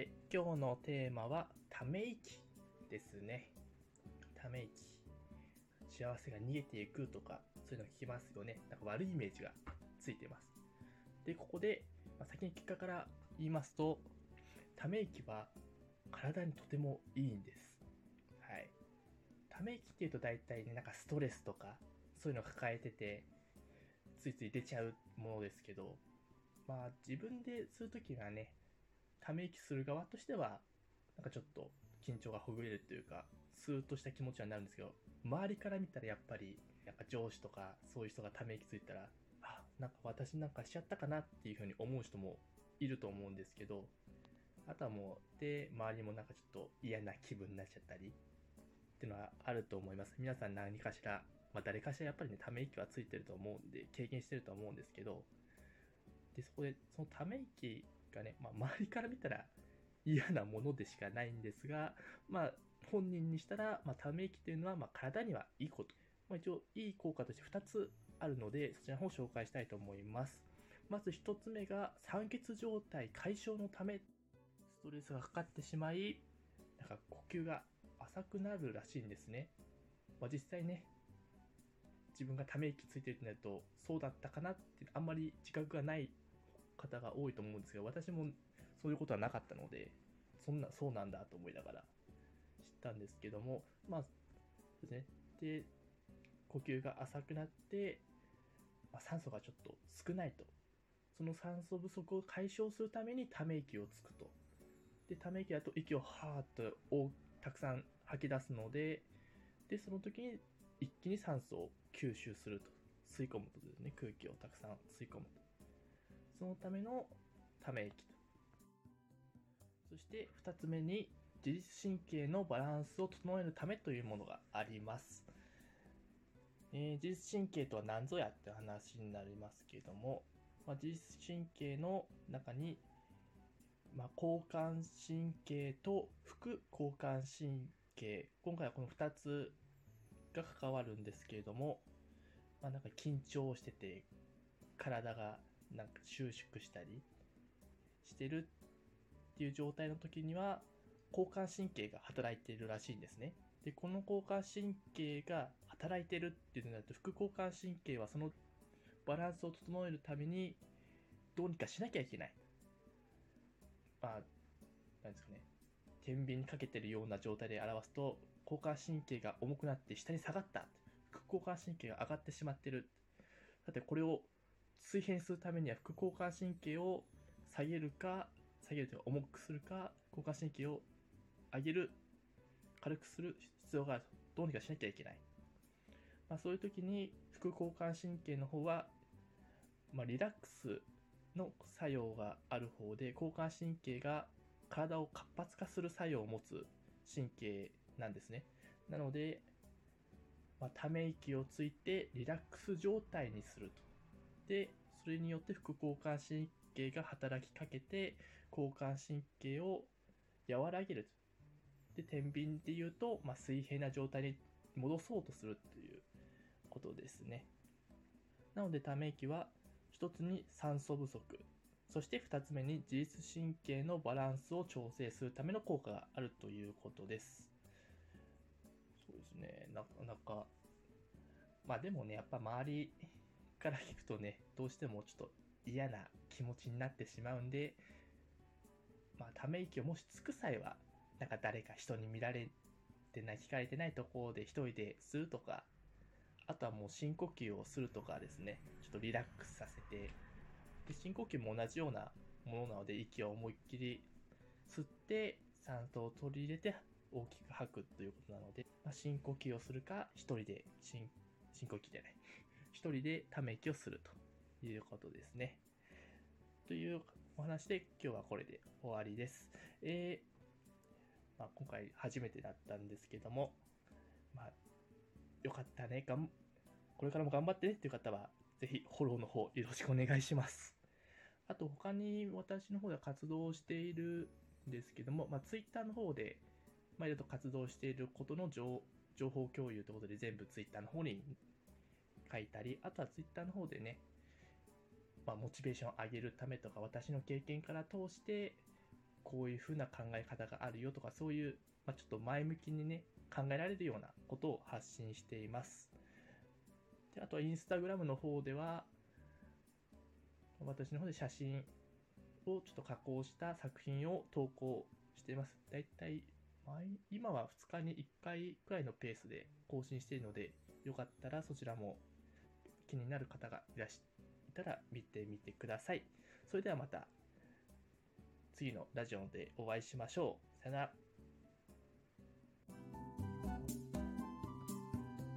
て、今日のテーマは、ため息ですね。ため息。幸せが逃げていくとか、そういうの聞きますよね。なんか悪いイメージがついてます。で、ここで、まあ、先に結果から言いますと、ため息は体にとてもいいんです。はい。ため息っていうと大体ね、なんかストレスとか、そういうのを抱えてて、ついつい出ちゃうものですけど、まあ自分でするときがね、ため息する側としては、なんかちょっと緊張がほぐれるというか、スーッとした気持ちになるんですけど、周りから見たらやっぱり、やっぱ上司とかそういう人がため息ついたら、あ、なんか私なんかしちゃったかなっていうふうに思う人もいると思うんですけど、あとはもう、で、周りもなんかちょっと嫌な気分になっちゃったり、っていうのはあると思います。皆さん何かしら、まあ誰かしらやっぱりね、ため息はついてると思うんで、経験してると思うんですけど、で、そこで、そのため息がね、まあ周りから見たら嫌なものでしかないんですが、まあ本人にしたら、まあため息というのは、まあ体にはいいこと。まあ一応いい効果として2つあるので、そちらの方を紹介したいと思います。まず1つ目が酸欠状態解消のため、ストレスがかかってしまい、なんか呼吸が浅くなるらしいんですね。まあ、実際ね、自分がため息ついてるってなると、そうだったかなってあんまり自覚がない方が多いと思うんですけど、私もそういうことはなかったので、そんな、そうなんだと思いながら知ったんですけども、まあ、ですね。で、呼吸が浅くなって、まあ、酸素がちょっと少ないと。その酸素不足を解消するためにため息をつくと。で、ため息だと息をはーっとたくさん吐き出すので、で、その時に一気に酸素を吸収すると。吸い込むとですね、空気をたくさん吸い込むと。そのためのため息と。そして二つ目に自律神経のバランスを整えるためというものがあります。えー、自律神経とは何ぞやって話になりますけれども、まあ、自律神経の中に、まあ、交感神経と副交感神経、今回はこの2つが関わるんですけれども、まあ、なんか緊張してて、体がなんか収縮したりしてるっていう状態の時には、交感神経が働いているらしいんですね。で、この交感神経が働いてるっていうのになると、副交感神経はそのバランスを整えるために、どうにかしなきゃいけない。まあ、なんですかね。天秤にかけてるような状態で表すと、交感神経が重くなって下に下がった。副交感神経が上がってしまってる。さて、これを水平するためには副交感神経を下げるか、下げるというか重くするか、交感神経を上げる、軽くする必要がある。どうにかしなきゃいけない。まあ、そういう時に副交感神経の方は、まあ、リラックスの作用がある方で、交感神経が体を活発化する作用を持つ神経なんですね。なので、まあ、ため息をついてリラックス状態にすると。で、それによって副交感神経が働きかけて、交感神経を和らげると。で、天秤で言うと、まあ、水平な状態に戻そうとするということですね。なので、ため息は、一つに酸素不足、そして二つ目に自律神経のバランスを調整するための効果があるということです。そうですね、なかなか、まあでもね、やっぱ周りから聞くとね、どうしてもちょっと嫌な気持ちになってしまうんで、まあため息をもしつく際は、なんか誰か人に見られてない、聞かれてないところで一人でするとか、あとはもう深呼吸をするとかですね、ちょっとリラックスさせて、で深呼吸も同じようなものなので、息を思いっきり吸って、酸素を取り入れて大きく吐くということなので、まあ、深呼吸をするか、一人で深、深呼吸じゃない。一人でため息をするということですね。というお話で今日はこれで終わりです。えー、まあ、今回初めてだったんですけども、まあ、よかったね、がん、これからも頑張ってねっていう方は、ぜひフォローの方よろしくお願いします。あと他に私の方では活動しているんですけども、まあ、Twitter の方で、まあ、いろいろと活動していることの情報共有ということで全部 Twitter の方に書いたり、あとは Twitter の方でね、まあ、モチベーションを上げるためとか、私の経験から通して、こういう風な考え方があるよとか、そういう、まあ、ちょっと前向きにね、考えられるようなことを発信しています。であとはインスタグラムの方では、私の方で写真をちょっと加工した作品を投稿しています。だいたい今は2日に1回くらいのペースで更新しているので、よかったらそちらも気になる方がいらしたら見てみてください。それではまた次のラジオでお会いしましょう。さよなら。